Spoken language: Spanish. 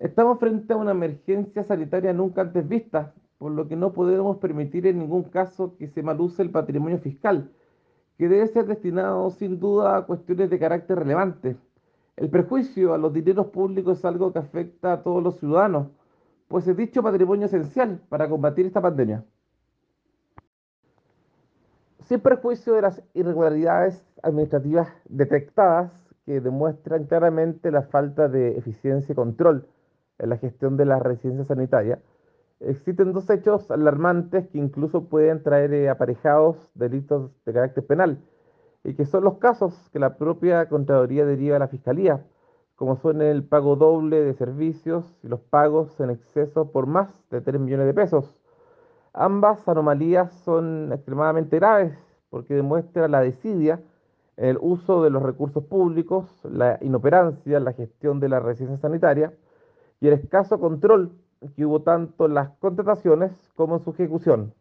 Estamos frente a una emergencia sanitaria nunca antes vista, por lo que no podemos permitir en ningún caso que se maluse el patrimonio fiscal, que debe ser destinado sin duda a cuestiones de carácter relevante. El perjuicio a los dineros públicos es algo que afecta a todos los ciudadanos, pues es dicho patrimonio esencial para combatir esta pandemia. Sin perjuicio de las irregularidades administrativas detectadas que demuestran claramente la falta de eficiencia y control en la gestión de la residencia sanitaria, existen dos hechos alarmantes que incluso pueden traer eh, aparejados delitos de carácter penal y que son los casos que la propia Contraloría deriva a la Fiscalía, como son el pago doble de servicios y los pagos en exceso por más de 3 millones de pesos. Ambas anomalías son extremadamente graves porque demuestran la desidia en el uso de los recursos públicos, la inoperancia en la gestión de la residencia sanitaria y el escaso control que hubo tanto en las contrataciones como en su ejecución.